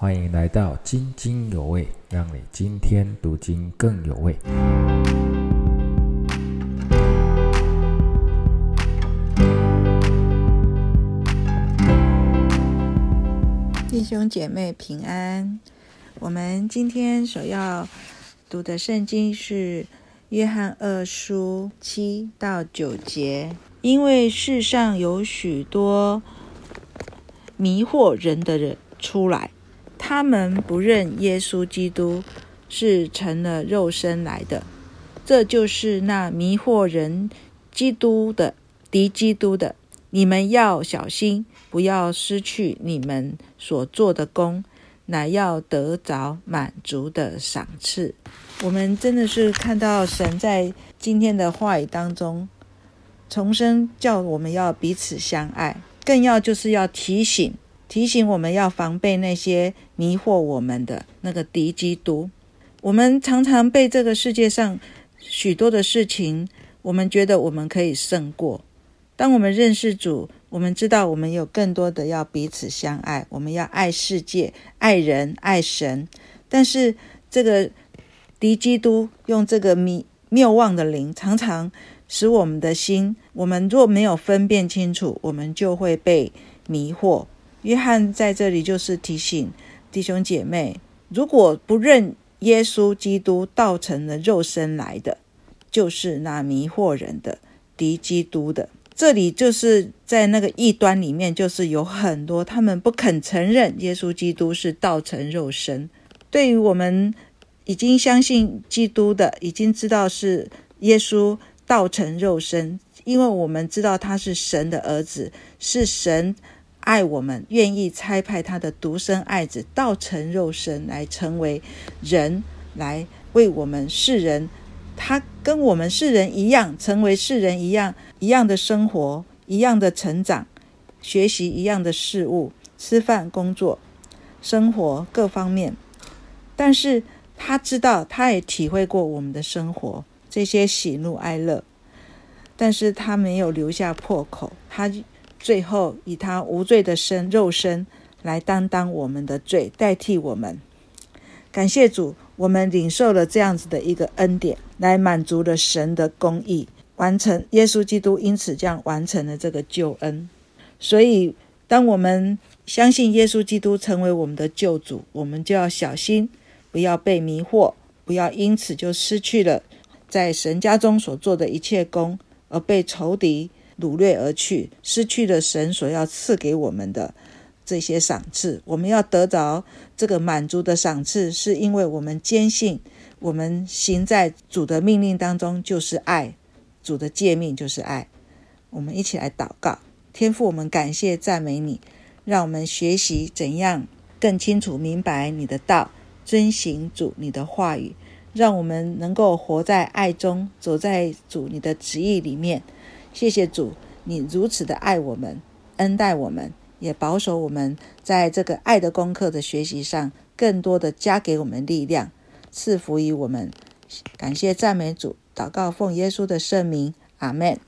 欢迎来到津津有味，让你今天读经更有味。弟兄姐妹平安。我们今天所要读的圣经是约翰二书七到九节。因为世上有许多迷惑人的人出来，他们不认耶稣基督是成了肉身来的，这就是那迷惑人基督的敌基督的。你们要小心，不要失去你们所做的功，乃要得着满足的赏赐。我们真的是看到神在今天的话语当中重生，叫我们要彼此相爱，更要就是要提醒提醒我们要防备那些迷惑我们的那个敌基督。我们常常被这个世界上许多的事情，我们觉得我们可以胜过。当我们认识主，我们知道我们有更多的要彼此相爱，我们要爱世界、爱人、爱神。但是这个敌基督用这个迷谬妄的灵，常常使我们的心，我们若没有分辨清楚，我们就会被迷惑。约翰在这里就是提醒弟兄姐妹，如果不认耶稣基督道成了肉身来的，就是那迷惑人的敌基督的。这里就是在那个异端里面，就是有很多他们不肯承认耶稣基督是道成肉身。对于我们已经相信基督的，已经知道是耶稣道成肉身，因为我们知道他是神的儿子，是神爱我们，愿意差派他的独生爱子道成肉身来成为人，来为我们世人。他跟我们世人一样，成为世人一样一样的生活，一样的成长，学习一样的事物，吃饭、工作、生活各方面。但是他知道，他也体会过我们的生活这些喜怒哀乐，但是他没有留下破口。他最后以他无罪的身肉身来担当我们的罪，代替我们。感谢主。我们领受了这样子的一个恩典，来满足了神的公义，完成耶稣基督因此这样完成了这个救恩。所以，当我们相信耶稣基督成为我们的救主，我们就要小心，不要被迷惑，不要因此就失去了在神家中所做的一切功，而被仇敌掳掠而去，失去了神所要赐给我们的。这些赏赐，我们要得着这个满足的赏赐，是因为我们坚信，我们行在主的命令当中就是爱，主的诫命就是爱。我们一起来祷告，天父，我们感谢赞美你，让我们学习怎样更清楚明白你的道，遵行主你的话语，让我们能够活在爱中，走在主你的旨意里面。谢谢主，你如此的爱我们，恩待我们。也保守我们在这个爱的功课的学习上，更多的加给我们力量，赐福于我们。感谢赞美主，祷告奉耶稣的圣名，阿门。